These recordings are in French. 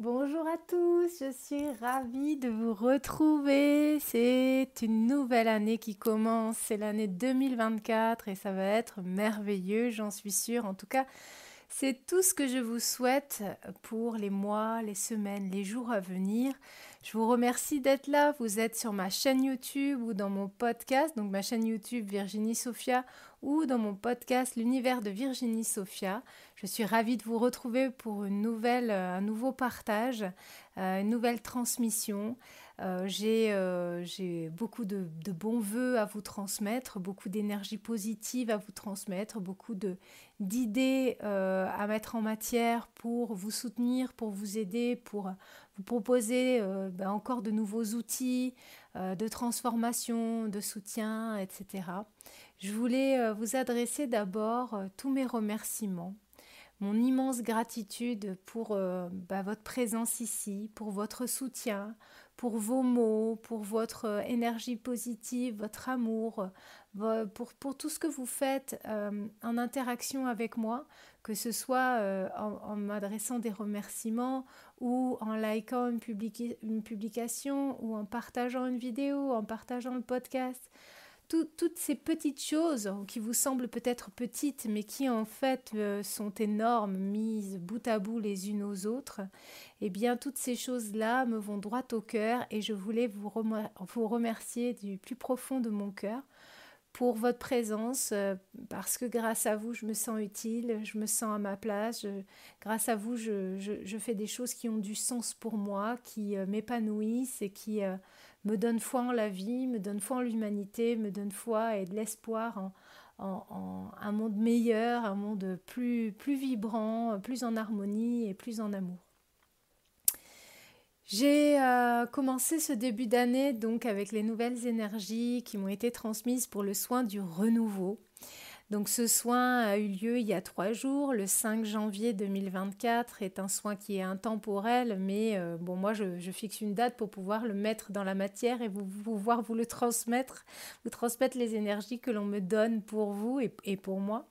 Bonjour à tous, je suis ravie de vous retrouver. C'est une nouvelle année qui commence, c'est l'année 2024 et ça va être merveilleux, j'en suis sûre. En tout cas, c'est tout ce que je vous souhaite pour les mois, les semaines, les jours à venir. Je vous remercie d'être là. Vous êtes sur ma chaîne YouTube ou dans mon podcast, donc ma chaîne YouTube Virginie Sophia ou dans mon podcast L'univers de Virginie Sophia. Je suis ravie de vous retrouver pour une nouvelle, euh, un nouveau partage, euh, une nouvelle transmission. Euh, j'ai beaucoup de, bons voeux à vous transmettre, beaucoup d'énergie positive à vous transmettre, beaucoup d'idées à mettre en matière pour vous soutenir, pour vous aider, pour vous proposer ben encore de nouveaux outils de transformation, de soutien, etc. Je voulais vous adresser d'abord tous mes remerciements mon immense gratitude pour euh, bah, votre présence ici, pour votre soutien, pour vos mots, pour votre euh, énergie positive, votre amour, pour, pour, tout ce que vous faites euh, en interaction avec moi, que ce soit en, m'adressant des remerciements ou en likant une, une publication ou en partageant une vidéo, en partageant le podcast toutes ces petites choses qui vous semblent peut-être petites, mais qui en fait euh, sont énormes, mises bout à bout les unes aux autres, eh bien toutes ces choses-là me vont droit au cœur et je voulais vous, vous remercier du plus profond de mon cœur pour votre présence, euh, parce que grâce à vous, je me sens utile, je me sens à ma place, grâce à vous, je, fais des choses qui ont du sens pour moi, qui euh, m'épanouissent et qui me donne foi en la vie, me donne foi en l'humanité, me donne foi et de l'espoir en, un monde meilleur, un monde plus, plus vibrant, plus en harmonie et plus en amour. J'ai euh, commencé ce début d'année donc avec les nouvelles énergies qui m'ont été transmises pour le soin du renouveau. Donc ce soin a eu lieu il y a trois jours, le 5 janvier 2024 est un soin qui est intemporel, mais euh, bon moi je, fixe une date pour pouvoir le mettre dans la matière et vous, pouvoir vous le transmettre, vous transmettre les énergies que l'on me donne pour vous et, pour moi.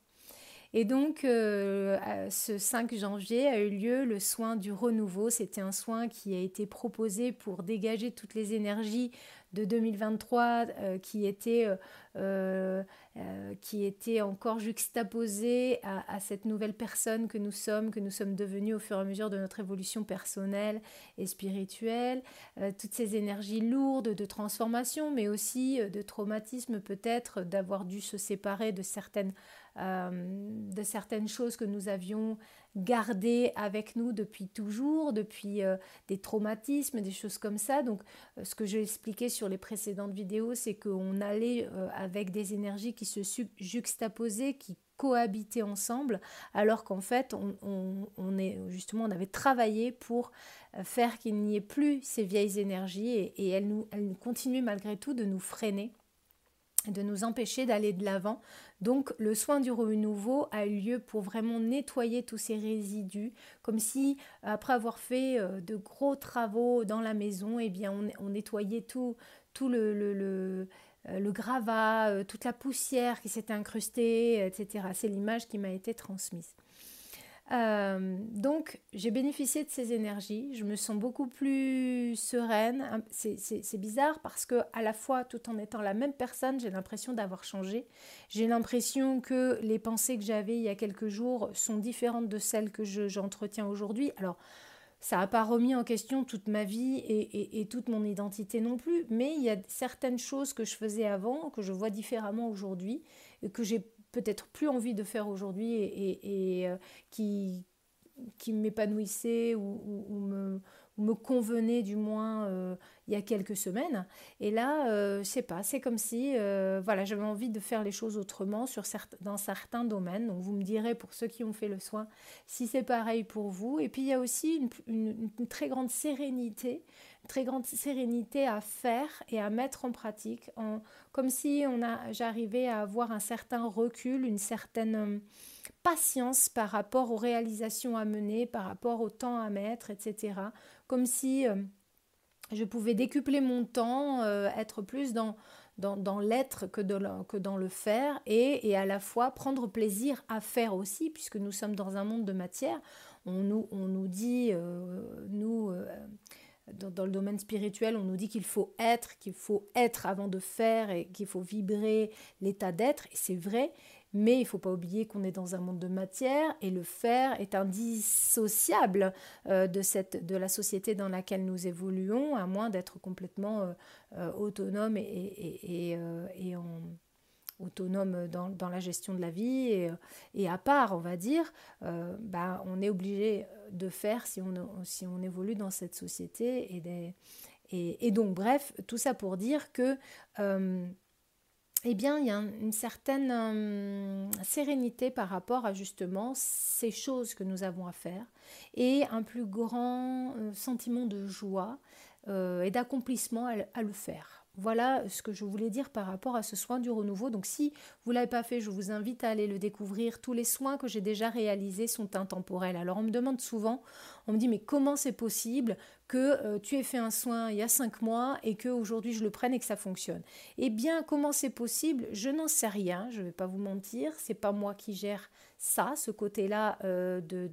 Et donc, euh, ce 5 janvier a eu lieu le soin du renouveau. C'était un soin qui a été proposé pour dégager toutes les énergies de 2023 euh, qui était euh, euh, qui était encore juxtaposée à, cette nouvelle personne que nous sommes, que nous sommes devenus au fur et à mesure de notre évolution personnelle et spirituelle, toutes ces énergies lourdes de transformation, mais aussi de traumatisme peut-être, d'avoir dû se séparer de certaines, de certaines choses que nous avions gardées avec nous depuis toujours, depuis des traumatismes, des choses comme ça. Donc ce que j'ai expliqué sur les précédentes vidéos, c'est qu'on allait avec des énergies qui se juxtaposaient, qui cohabitaient ensemble, alors qu'en fait, on, est, justement, on avait travaillé pour euh, faire qu'il n'y ait plus ces vieilles énergies et, elles, nous, elles continuent malgré tout de nous freiner de nous empêcher d'aller de l'avant. Donc le soin du renouveau a eu lieu pour vraiment nettoyer tous ces résidus, comme si après avoir fait euh, de gros travaux dans la maison, eh bien on, nettoyait tout, tout le, le euh, gravat, euh, toute la poussière qui s'était incrustée, etc. C'est l'image qui m'a été transmise. Euh, donc j'ai bénéficié de ces énergies, je me sens beaucoup plus sereine. C'est bizarre parce que à la fois, tout en étant la même personne, j'ai l'impression d'avoir changé. J'ai l'impression que les pensées que j'avais il y a quelques jours sont différentes de celles que j'entretiens aujourd'hui. Alors ça n'a pas remis en question toute ma vie et, toute mon identité non plus, mais il y a certaines choses que je faisais avant, que je vois différemment aujourd'hui, et que j'ai peut-être plus envie de faire aujourd'hui et, euh, qui, qui m'épanouissaient ou, me convenait du moins euh, il y a quelques semaines. Et là, euh, je sais pas, c'est comme si euh, voilà, j'avais envie de faire les choses autrement sur dans certains domaines. Donc vous me direz pour ceux qui ont fait le soin si c'est pareil pour vous. Et puis il y a aussi une, très grande sérénité, très grande sérénité à faire et à mettre en pratique, en, comme si on a, j'arrivais à avoir un certain recul, une certaine patience par rapport aux réalisations à mener, par rapport au temps à mettre, etc. Comme si euh, je pouvais décupler mon temps, euh, être plus dans, dans, l'être que, dans le faire, et, à la fois prendre plaisir à faire aussi, puisque nous sommes dans un monde de matière. On nous, on nous dit, euh, dans, le domaine spirituel, on nous dit qu'il faut être, qu'il faut être avant de faire, et qu'il faut vibrer l'état d'être, et c'est vrai, mais il ne faut pas oublier qu'on est dans un monde de matière et le faire est indissociable euh, de, cette, de la société dans laquelle nous évoluons, à moins d'être complètement euh, euh, autonome et, et, en, autonome dans, la gestion de la vie et, et à part, on va dire, bah, on est obligé de faire si on, évolue dans cette société. Et, donc, bref, tout ça pour dire que eh bien, il y a une certaine euh, sérénité par rapport à justement ces choses que nous avons à faire et un plus grand euh, sentiment de joie euh, et d'accomplissement à, le faire. Voilà ce que je voulais dire par rapport à ce soin du renouveau. Donc si vous ne l'avez pas fait, je vous invite à aller le découvrir. Tous les soins que j'ai déjà réalisés sont intemporels. Alors on me demande souvent, on me dit mais comment c'est possible que euh, tu aies fait un soin il y a cinq mois et que aujourd'hui je le prenne et que ça fonctionne? Eh bien comment c'est possible? Je n'en sais rien, je ne vais pas vous mentir, c'est pas moi qui gère ça, ce côté-là euh, de,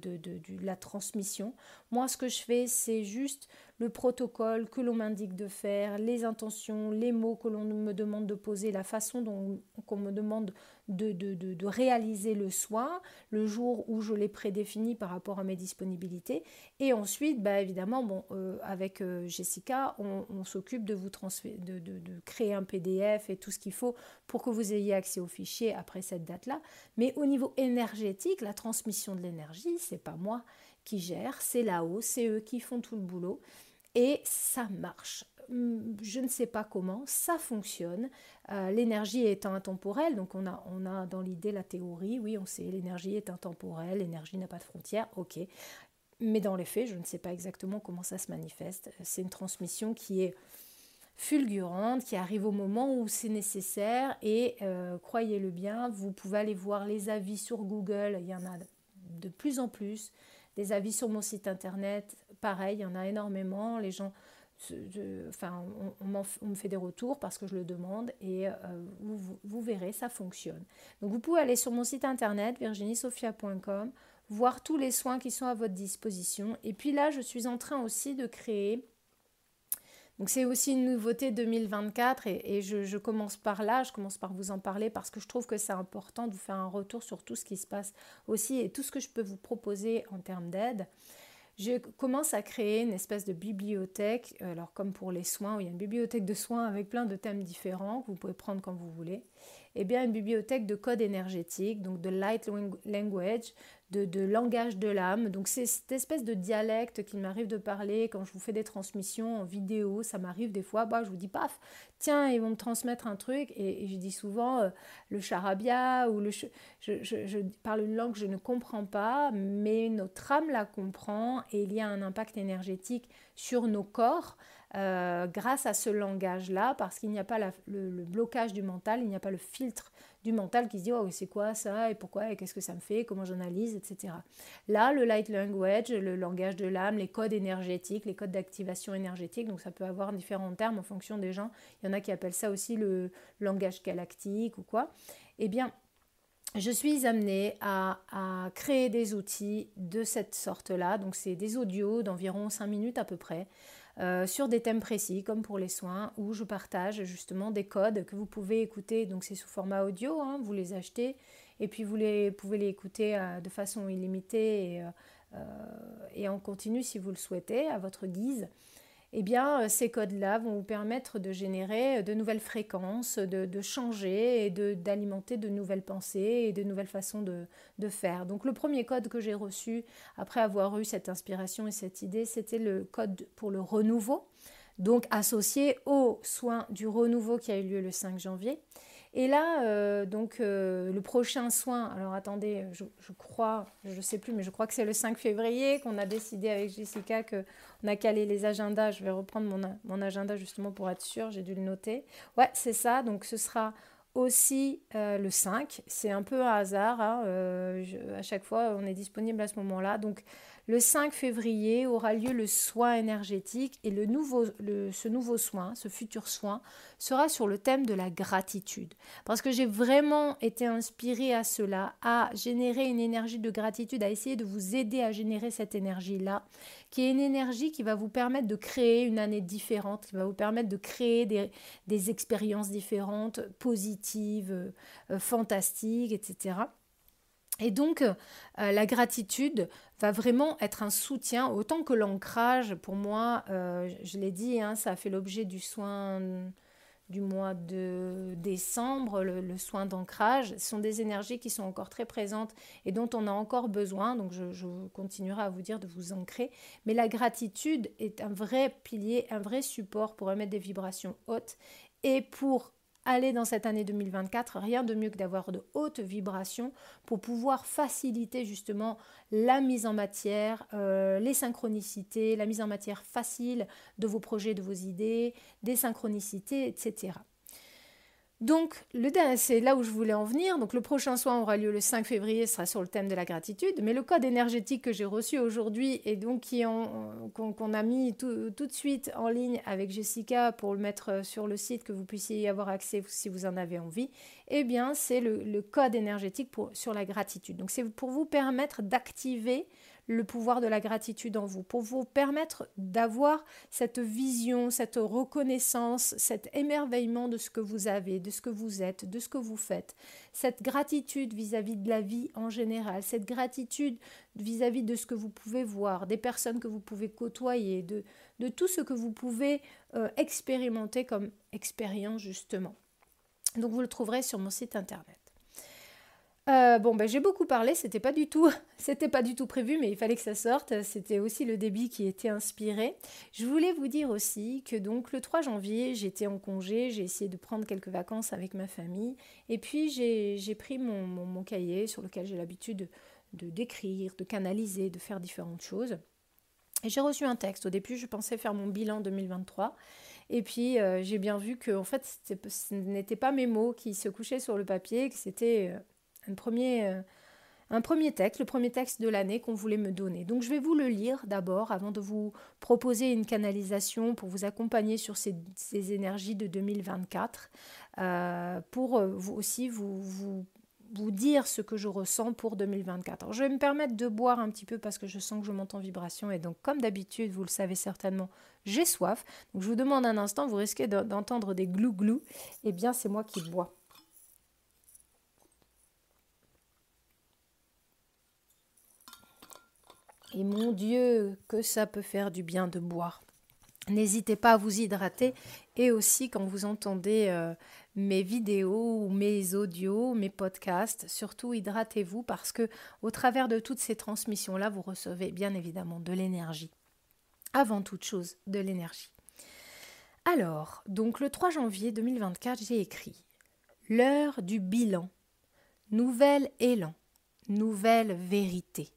la transmission. Moi, ce que je fais, c'est juste le protocole que l'on m'indique de faire, les intentions, les mots que l'on me demande de poser, la façon dont qu'on me demande de, de, réaliser le soin, le jour où je l'ai prédéfini par rapport à mes disponibilités. Et ensuite, bah, évidemment, bon, euh, avec euh, Jessica, on, s'occupe de vous de, créer un PDF et tout ce qu'il faut pour que vous ayez accès aux fichiers après cette date-là. Mais au niveau énergétique, la transmission de l'énergie, c'est pas moi qui gère, c'est là-haut, c'est eux qui font tout le boulot. Et ça marche. Hum, je ne sais pas comment, ça fonctionne. Euh, l'énergie est intemporelle, donc on a, on a dans l'idée la théorie, oui, on sait, l'énergie est intemporelle, l'énergie n'a pas de frontières, ok. Mais dans les faits, je ne sais pas exactement comment ça se manifeste. C'est une transmission qui est fulgurante, qui arrive au moment où c'est nécessaire. Et euh, croyez-le bien, vous pouvez aller voir les avis sur Google, il y en a de plus en plus. Des avis sur mon site internet, pareil, il y en a énormément. Les gens enfin, on, me fait des retours parce que je le demande et euh, vous, verrez, ça fonctionne. Donc vous pouvez aller sur mon site internet virginiesophia.com, voir tous les soins qui sont à votre disposition. Et puis là, je suis en train aussi de créer. Donc c'est aussi une nouveauté 2024 et, je, je, commence par là, je commence par vous en parler parce que je trouve que c'est important de vous faire un retour sur tout ce qui se passe aussi et tout ce que je peux vous proposer en termes d'aide je commence à créer une espèce de bibliothèque, alors comme pour les soins, il y a une bibliothèque de soins avec plein de thèmes différents que vous pouvez prendre quand vous voulez, eh bien une bibliothèque de code énergétique, donc de light language, de, langage de l'âme. Donc c'est cette espèce de dialecte qu'il m'arrive de parler quand je vous fais des transmissions en vidéo. Ça m'arrive des fois, bah, je vous dis paf, tiens, ils vont me transmettre un truc. Et, je dis souvent euh, le charabia ou le... Je, je, parle une langue que je ne comprends pas, mais notre âme la comprend et il y a un impact énergétique sur nos corps. Euh, grâce à ce langage-là, parce qu'il n'y a pas le, blocage du mental, il n'y a pas le filtre du mental qui se dit oh c'est quoi ça et pourquoi et qu'est-ce que ça me fait, comment j'analyse, etc. Là, le light language, le langage de l'âme, les codes énergétiques, les codes d'activation énergétique, donc ça peut avoir différents termes en fonction des gens. Il y en a qui appellent ça aussi le langage galactique ou quoi. Eh bien, je suis amenée à, à, créer des outils de cette sorte-là. Donc, c'est des audios d'environ 5 minutes à peu près, euh, sur des thèmes précis, comme pour les soins, où je partage justement des codes que vous pouvez écouter. Donc c'est sous format audio, hein, vous les achetez, et puis vous les, pouvez les écouter euh, de façon illimitée euh, et, en continu si vous le souhaitez, à votre guise. Eh bien, euh, ces codes-là vont vous permettre de générer euh, de nouvelles fréquences, de, changer et d'alimenter de, nouvelles pensées et de nouvelles façons de, de faire. Donc, le premier code que j'ai reçu après avoir eu cette inspiration et cette idée, c'était le code pour le renouveau, donc associé au soin du renouveau qui a eu lieu le 5 janvier. Et là, euh, donc euh, le prochain soin, alors attendez, je, crois, je ne sais plus, mais je crois que c'est le 5 février qu'on a décidé avec Jessica qu'on a calé les agendas. Je vais reprendre mon, mon agenda justement pour être sûr, j'ai dû le noter. Ouais, c'est ça, donc ce sera aussi euh, le 5. C'est un peu un hasard, hein, à chaque fois on est disponible à ce moment-là. Donc le 5 février aura lieu le soin énergétique et le nouveau, ce nouveau soin, ce futur soin, sera sur le thème de la gratitude. Parce que j'ai vraiment été inspirée à cela, à générer une énergie de gratitude, à essayer de vous aider à générer cette énergie-là, qui est une énergie qui va vous permettre de créer une année différente, qui va vous permettre de créer des, expériences différentes, positives, euh, fantastiques, etc. Et donc, euh, la gratitude va vraiment être un soutien, autant que l'ancrage, pour moi, euh, je l'ai dit, hein, ça a fait l'objet du soin du mois de décembre, le, soin d'ancrage. Ce sont des énergies qui sont encore très présentes et dont on a encore besoin, donc je, je continuerai à vous dire de vous ancrer. Mais la gratitude est un vrai pilier, un vrai support pour émettre des vibrations hautes et pour aller dans cette année 2024, rien de mieux que d'avoir de hautes vibrations pour pouvoir faciliter justement la mise en matière, euh, les synchronicités, la mise en matière facile de vos projets, de vos idées, des synchronicités, etc. Donc, c'est là où je voulais en venir. Donc, le prochain soin aura lieu le 5 février, sera sur le thème de la gratitude. Mais le code énergétique que j'ai reçu aujourd'hui et donc qu'on a mis tout, de suite en ligne avec Jessica pour le mettre sur le site, que vous puissiez y avoir accès si vous en avez envie, eh bien, c'est le, code énergétique sur la gratitude. Donc, c'est pour vous permettre d'activer le pouvoir de la gratitude en vous, pour vous permettre d'avoir cette vision, cette reconnaissance, cet émerveillement de ce que vous avez, de ce que vous êtes, de ce que vous faites, cette gratitude vis-à-vis de la vie en général, cette gratitude vis-à-vis de ce que vous pouvez voir, des personnes que vous pouvez côtoyer, de, tout ce que vous pouvez euh, expérimenter comme expérience justement. Donc vous le trouverez sur mon site internet. Euh, bon, ben, j'ai beaucoup parlé, c'était pas du tout, c'était pas du tout prévu, mais il fallait que ça sorte. C'était aussi le débit qui était inspiré. Je voulais vous dire aussi que donc le 3 janvier, j'étais en congé, j'ai essayé de prendre quelques vacances avec ma famille, et puis j'ai pris mon, mon, cahier sur lequel j'ai l'habitude de d'écrire, de canaliser, de faire différentes choses. Et j'ai reçu un texte. Au début, je pensais faire mon bilan 2023. Et puis, euh, j'ai bien vu que en fait, ce n'étaient pas mes mots qui se couchaient sur le papier, que c'était euh, un premier, euh, un premier texte, le premier texte de l'année qu'on voulait me donner. Donc je vais vous le lire d'abord avant de vous proposer une canalisation pour vous accompagner sur ces, énergies de 2024, euh, pour euh, vous aussi vous, vous, vous, dire ce que je ressens pour 2024. Alors, je vais me permettre de boire un petit peu parce que je sens que je monte en vibration et donc comme d'habitude, vous le savez certainement, j'ai soif. Donc je vous demande un instant, vous risquez d'entendre des glou-glou. Eh bien c'est moi qui bois. Et mon Dieu, que ça peut faire du bien de boire. N'hésitez pas à vous hydrater et aussi quand vous entendez euh, mes vidéos mes audios, mes podcasts, surtout hydratez-vous parce que au travers de toutes ces transmissions là, vous recevez bien évidemment de l'énergie. Avant toute chose, de l'énergie. Alors, donc le 3 janvier 2024, j'ai écrit L'heure du bilan. Nouvel élan, nouvelle vérité.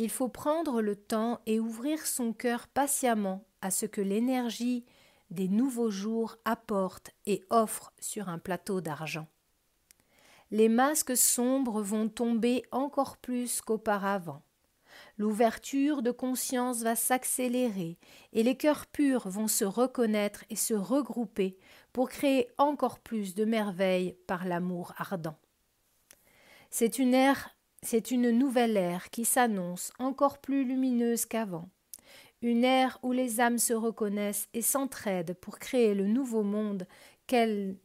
Il faut prendre le temps et ouvrir son cœur patiemment à ce que l'énergie des nouveaux jours apporte et offre sur un plateau d'argent. Les masques sombres vont tomber encore plus qu'auparavant. L'ouverture de conscience va s'accélérer et les cœurs purs vont se reconnaître et se regrouper pour créer encore plus de merveilles par l'amour ardent. C'est une ère c'est une nouvelle ère qui s'annonce encore plus lumineuse qu'avant, une ère où les âmes se reconnaissent et s'entraident pour créer le nouveau monde qu'elles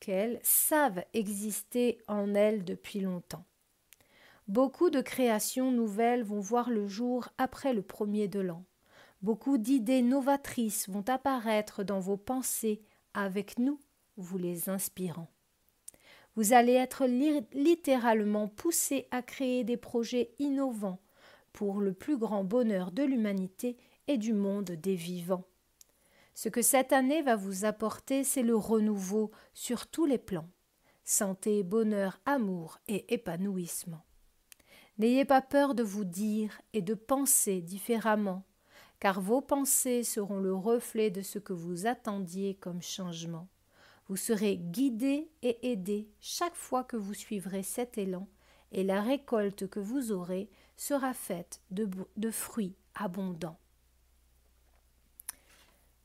qu'elles savent exister en elles depuis longtemps. Beaucoup de créations nouvelles vont voir le jour après le premier de l'an. Beaucoup d'idées novatrices vont apparaître dans vos pensées avec nous, vous les inspirant. Vous allez être littéralement poussé à créer des projets innovants pour le plus grand bonheur de l'humanité et du monde des vivants. Ce que cette année va vous apporter, c'est le renouveau sur tous les plans santé, bonheur, amour et épanouissement. N'ayez pas peur de vous dire et de penser différemment, car vos pensées seront le reflet de ce que vous attendiez comme changement. Vous serez guidé et aidé chaque fois que vous suivrez cet élan, et la récolte que vous aurez sera faite de, fruits abondants.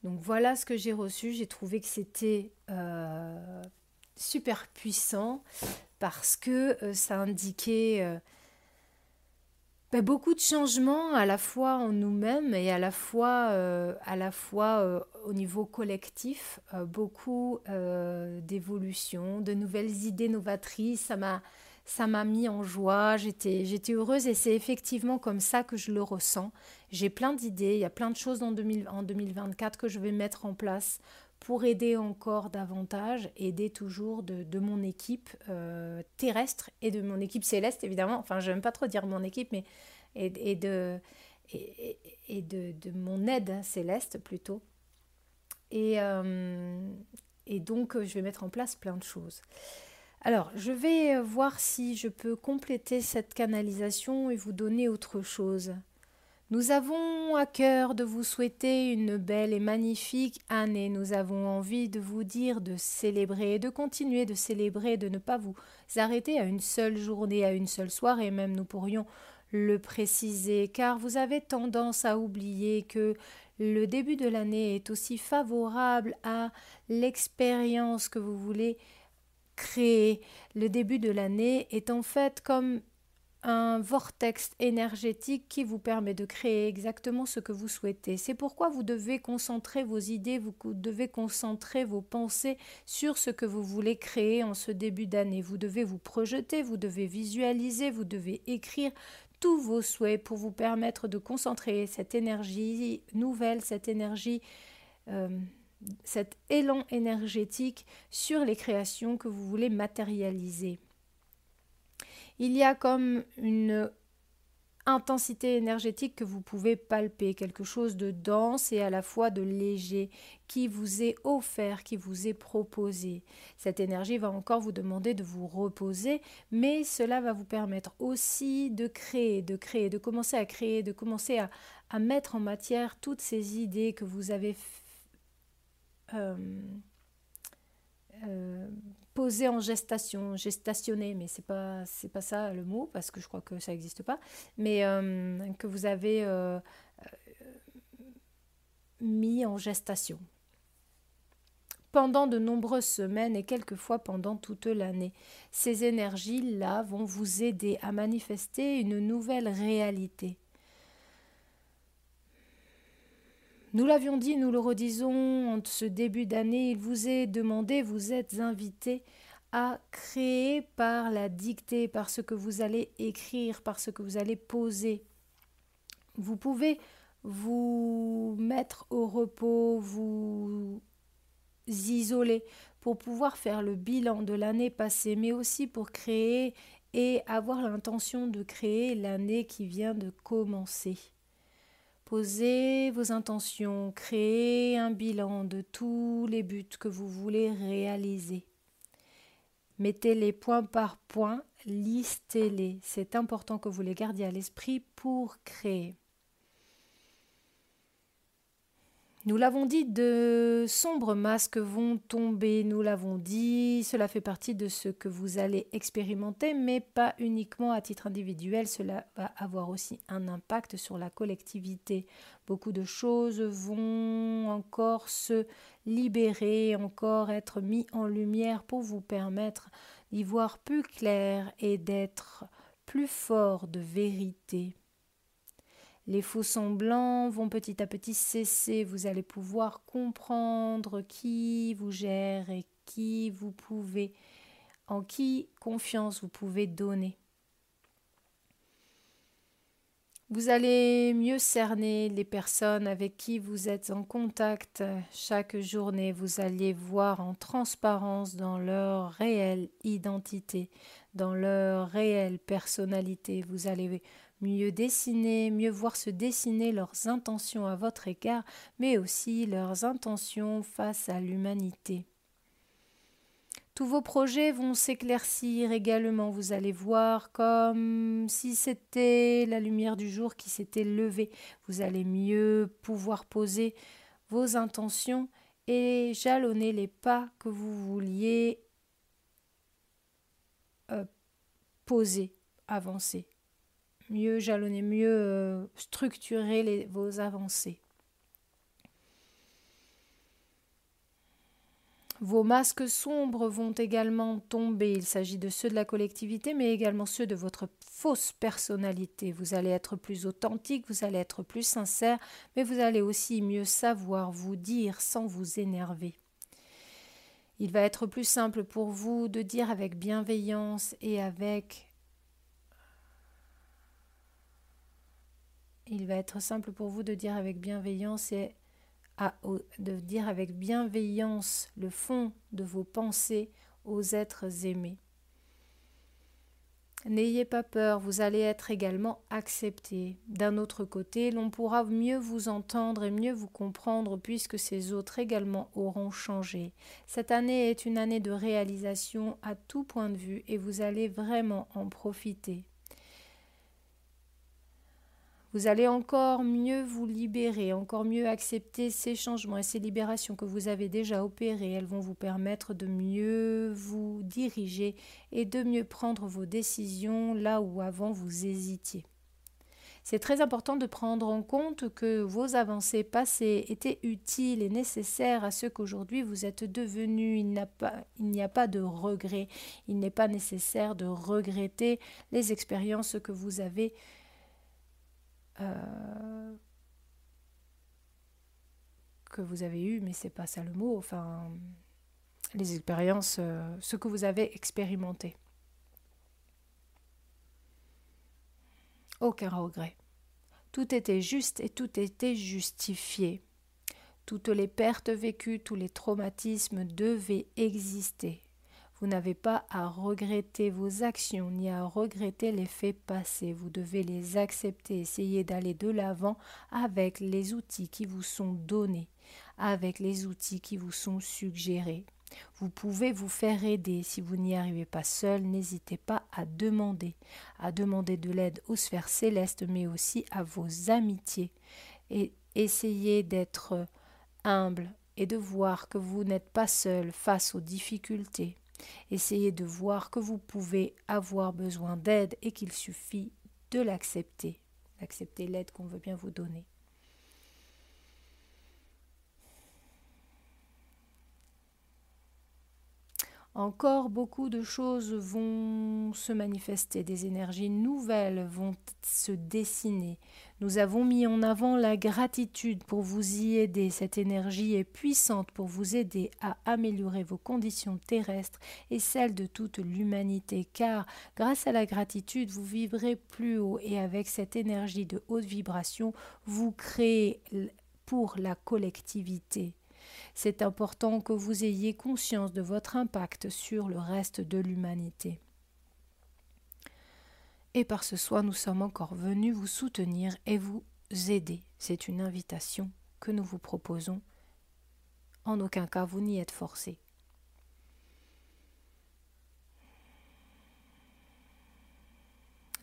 Donc voilà ce que j'ai reçu. J'ai trouvé que c'était euh, super puissant parce que euh, ça indiquait euh, ben, beaucoup de changements à la fois en nous-mêmes et à la fois, euh, à la fois au niveau collectif, beaucoup d'évolutions, de nouvelles idées novatrices. Ça m'a ça m'a mis en joie, j'étais, j'étais heureuse et c'est effectivement comme ça que je le ressens. J'ai plein d'idées, il y a plein de choses en, 2000, en 2024 que je vais mettre en place pour aider encore davantage, aider toujours de, mon équipe euh, terrestre et de mon équipe céleste, évidemment. Enfin, je n'aime pas trop dire mon équipe, mais et, de, et, de, mon aide céleste plutôt. Et, euh, et donc, je vais mettre en place plein de choses. Alors, je vais voir si je peux compléter cette canalisation et vous donner autre chose. Nous avons à cœur de vous souhaiter une belle et magnifique année. Nous avons envie de vous dire de célébrer, de continuer de célébrer, de ne pas vous arrêter à une seule journée, à une seule soirée, même nous pourrions le préciser, car vous avez tendance à oublier que le début de l'année est aussi favorable à l'expérience que vous voulez créer. Le début de l'année est en fait comme un vortex énergétique qui vous permet de créer exactement ce que vous souhaitez. C'est pourquoi vous devez concentrer vos idées, vous devez concentrer vos pensées sur ce que vous voulez créer en ce début d'année. Vous devez vous projeter, vous devez visualiser, vous devez écrire tous vos souhaits pour vous permettre de concentrer cette énergie nouvelle, cette énergie, euh, cet élan énergétique sur les créations que vous voulez matérialiser il y a comme une intensité énergétique que vous pouvez palper, quelque chose de dense et à la fois de léger qui vous est offert, qui vous est proposé. Cette énergie va encore vous demander de vous reposer, mais cela va vous permettre aussi de créer, de créer, de commencer à créer, de commencer à, mettre en matière toutes ces idées que vous avez euh, euh, posé en gestation, gestationné, mais c'est pas pas ça le mot parce que je crois que ça n'existe pas, mais euh, que vous avez euh, mis en gestation pendant de nombreuses semaines et quelquefois pendant toute l'année. Ces énergies-là vont vous aider à manifester une nouvelle réalité. Nous l'avions dit, nous le redisons en ce début d'année, il vous est demandé, vous êtes invité à créer par la dictée, par ce que vous allez écrire, par ce que vous allez poser. Vous pouvez vous mettre au repos, vous isoler pour pouvoir faire le bilan de l'année passée, mais aussi pour créer et avoir l'intention de créer l'année qui vient de commencer. Posez vos intentions, créez un bilan de tous les buts que vous voulez réaliser. Mettez-les point par point, listez-les. C'est important que vous les gardiez à l'esprit pour créer. Nous l'avons dit, de sombres masques vont tomber, nous l'avons dit, cela fait partie de ce que vous allez expérimenter, mais pas uniquement à titre individuel, cela va avoir aussi un impact sur la collectivité. Beaucoup de choses vont encore se libérer, encore être mis en lumière pour vous permettre d'y voir plus clair et d'être plus fort de vérité. Les faux semblants vont petit à petit cesser. Vous allez pouvoir comprendre qui vous gère et qui vous pouvez, en qui confiance vous pouvez donner. Vous allez mieux cerner les personnes avec qui vous êtes en contact chaque journée. Vous allez voir en transparence dans leur réelle identité, dans leur réelle personnalité. Vous allez mieux dessiner, mieux voir se dessiner leurs intentions à votre égard, mais aussi leurs intentions face à l'humanité. Tous vos projets vont s'éclaircir également. Vous allez voir comme si c'était la lumière du jour qui s'était levée. Vous allez mieux pouvoir poser vos intentions et jalonner les pas que vous vouliez euh, poser, avancer. Mieux jalonner, mieux euh, structurer vos avancées. Vos masques sombres vont également tomber. Il s'agit de ceux de la collectivité, mais également ceux de votre fausse personnalité. Vous allez être plus authentique, vous allez être plus sincère, mais vous allez aussi mieux savoir vous dire sans vous énerver. Il va être plus simple pour vous de dire avec bienveillance et avec il va être simple pour vous de dire avec bienveillance le fond de vos pensées aux êtres aimés. N'ayez pas peur, vous allez être également accepté. D'un autre côté, l'on pourra mieux vous entendre et mieux vous comprendre puisque ces autres également auront changé. Cette année est une année de réalisation à tout point de vue et vous allez vraiment en profiter. Vous allez encore mieux vous libérer, encore mieux accepter ces changements et ces libérations que vous avez déjà opérées. Elles vont vous permettre de mieux vous diriger et de mieux prendre vos décisions là où avant vous hésitiez. C'est très important de prendre en compte que vos avancées passées étaient utiles et nécessaires à ce qu'aujourd'hui vous êtes devenu. Il n'y a, pas de regret. Il n'est pas nécessaire de regretter les expériences que vous avez euh, que vous avez eu, mais c'est pas ça le mot, enfin, les expériences, euh, ce que vous avez expérimenté. Aucun regret. Tout était juste et tout était justifié. Toutes les pertes vécues, tous les traumatismes devaient exister. Vous n'avez pas à regretter vos actions ni à regretter les faits passés. Vous devez les accepter, essayer d'aller de l'avant avec les outils qui vous sont donnés, avec les outils qui vous sont suggérés. Vous pouvez vous faire aider. Si vous n'y arrivez pas seul, n'hésitez pas à demander, à demander de l'aide aux sphères célestes, mais aussi à vos amitiés. Et essayez d'être humble et de voir que vous n'êtes pas seul face aux difficultés. Essayez de voir que vous pouvez avoir besoin d'aide et qu'il suffit de l'accepter, d'accepter l'aide qu'on veut bien vous donner. Encore beaucoup de choses vont se manifester, des énergies nouvelles vont se dessiner. Nous avons mis en avant la gratitude pour vous y aider. Cette énergie est puissante pour vous aider à améliorer vos conditions terrestres et celles de toute l'humanité, car grâce à la gratitude, vous vivrez plus haut et avec cette énergie de haute vibration, vous créez pour la collectivité. C'est important que vous ayez conscience de votre impact sur le reste de l'humanité. Et par ce soir, nous sommes encore venus vous soutenir et vous aider. C'est une invitation que nous vous proposons. En aucun cas, vous n'y êtes forcés.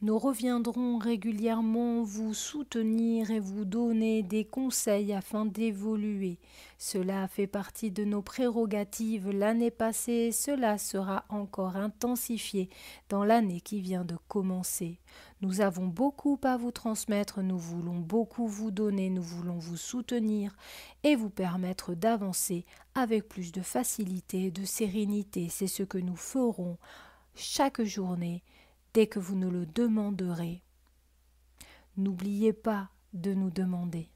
Nous reviendrons régulièrement vous soutenir et vous donner des conseils afin d'évoluer. Cela fait partie de nos prérogatives l'année passée, cela sera encore intensifié dans l'année qui vient de commencer. Nous avons beaucoup à vous transmettre, nous voulons beaucoup vous donner, nous voulons vous soutenir et vous permettre d'avancer avec plus de facilité et de sérénité. C'est ce que nous ferons chaque journée dès que vous nous le demanderez. N'oubliez pas de nous demander.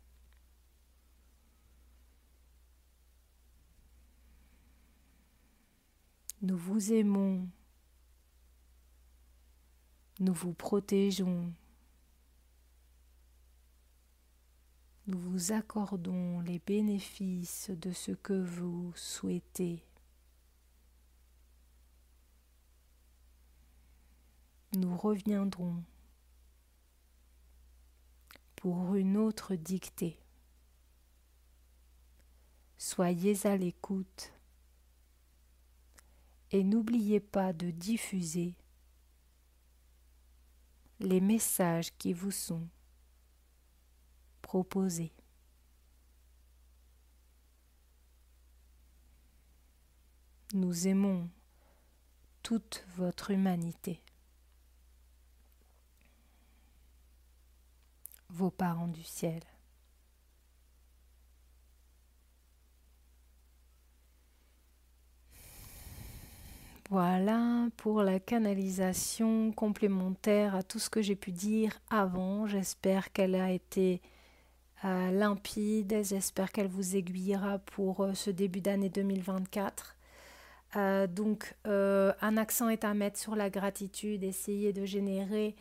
Nous vous aimons, nous vous protégeons, nous vous accordons les bénéfices de ce que vous souhaitez. Nous reviendrons pour une autre dictée. Soyez à l'écoute et n'oubliez pas de diffuser les messages qui vous sont proposés. Nous aimons toute votre humanité. Vos parents du ciel. Voilà pour la canalisation complémentaire à tout ce que j'ai pu dire avant. J'espère qu'elle a été euh, limpide, j'espère qu'elle vous aiguillera pour euh, ce début d'année 2024. Euh, donc un accent est à mettre sur la gratitude, essayez de générer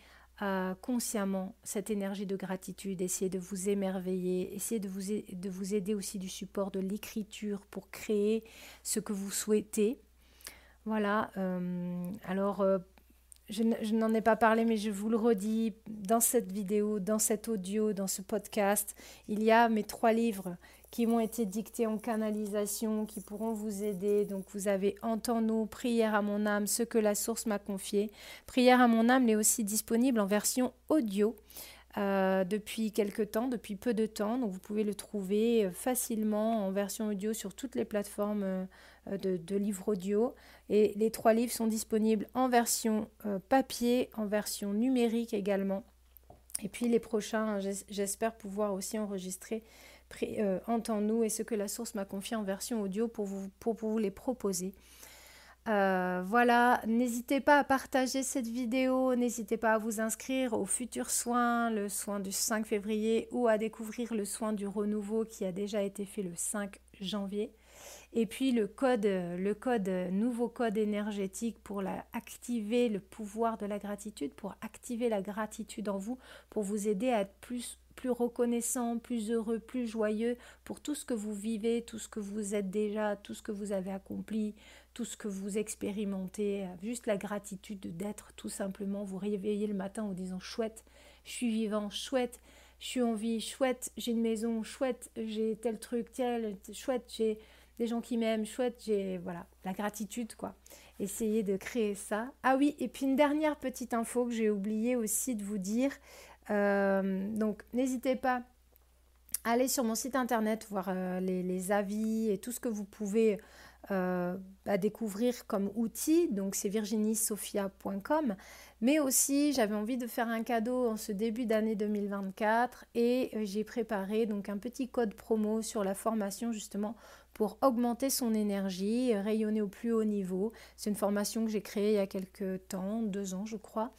consciemment cette énergie de gratitude, essayez de vous émerveiller, essayez de vous, de vous aider aussi du support de l'écriture pour créer ce que vous souhaitez. Voilà, euh, alors euh, je, n'en ai pas parlé, mais je vous le redis, dans cette vidéo, dans cet audio, dans ce podcast, il y a mes trois livres qui m'ont été dictés en canalisation, qui pourront vous aider. Donc vous avez Entends-nous, Prière à mon âme, ce que la source m'a confié. Prière à mon âme est aussi disponible en version audio. Euh, depuis quelque temps, depuis peu de temps. Donc vous pouvez le trouver facilement en version audio sur toutes les plateformes euh, de, livres audio. Et les trois livres sont disponibles en version euh, papier, en version numérique également. Et puis les prochains, j'espère pouvoir aussi enregistrer euh, Entends-nous et ce que la source m'a confié en version audio pour vous, pour vous les proposer. voilà, n'hésitez pas à partager cette vidéo, n'hésitez pas à vous inscrire au futur soin, le soin du 5 février ou à découvrir le soin du renouveau qui a déjà été fait le 5 janvier. Et puis le code, le code, nouveau code énergétique pour activer le pouvoir de la gratitude, pour activer la gratitude en vous, pour vous aider à être plus, plus reconnaissant, plus heureux, plus joyeux pour tout ce que vous vivez, tout ce que vous êtes déjà, tout ce que vous avez accompli, tout ce que vous expérimentez, juste la gratitude d'être tout simplement, vous réveiller le matin en disant chouette, je suis vivant, chouette, je suis en vie, chouette, j'ai une maison, chouette, j'ai tel truc, tel, chouette, j'ai des gens qui m'aiment, chouette, j'ai voilà, la gratitude quoi. Essayez de créer ça. Ah oui, et puis une dernière petite info que j'ai oublié aussi de vous dire. Euh, donc n'hésitez pas à aller sur mon site internet voir euh, les, avis et tout ce que vous pouvez euh, bah, découvrir comme outil. Donc c'est virginiesophia.com. Mais aussi j'avais envie de faire un cadeau en ce début d'année 2024 et j'ai préparé donc un petit code promo sur la formation justement pour augmenter son énergie, rayonner au plus haut niveau. C'est une formation que j'ai créée il y a quelques temps, deux ans je crois.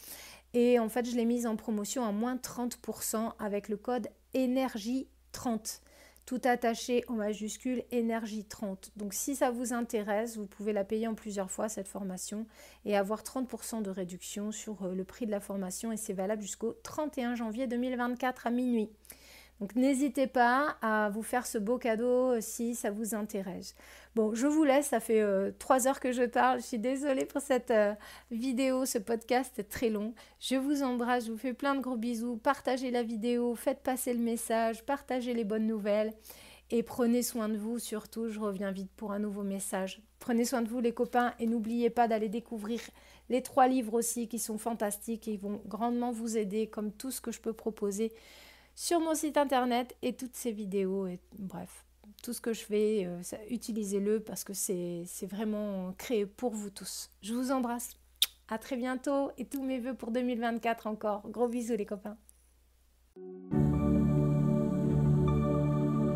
Et en fait, je l'ai mise en promotion à moins 30% avec le code énergie 30. Tout attaché en majuscule énergie 30. Donc si ça vous intéresse, vous pouvez la payer en plusieurs fois cette formation et avoir 30% de réduction sur euh, le prix de la formation et c'est valable jusqu'au 31 janvier 2024 à minuit. Donc n'hésitez pas à vous faire ce beau cadeau euh, si ça vous intéresse. Bon, je vous laisse, ça fait euh, trois heures que je parle. Je suis désolée pour cette euh, vidéo, ce podcast très long. Je vous embrasse, je vous fais plein de gros bisous. Partagez la vidéo, faites passer le message, partagez les bonnes nouvelles. Et prenez soin de vous surtout, je reviens vite pour un nouveau message. Prenez soin de vous les copains et n'oubliez pas d'aller découvrir les trois livres aussi qui sont fantastiques et ils vont grandement vous aider comme tout ce que je peux proposer sur mon site internet et toutes ces vidéos. Et, bref, tout ce que je fais, euh, utilisez-le parce que c'est vraiment créé pour vous tous. Je vous embrasse. À très bientôt et tous mes voeux pour 2024 encore. Gros bisous les copains.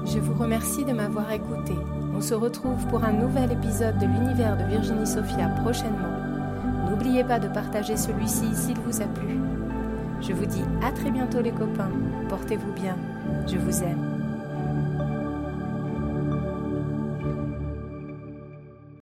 Je vous remercie de m'avoir écouté. On se retrouve pour un nouvel épisode de l'univers de Virginie Sophia prochainement. N'oubliez pas de partager celui-ci s'il vous a plu. Je vous dis à très bientôt les copains. Portez-vous bien. Je vous aime.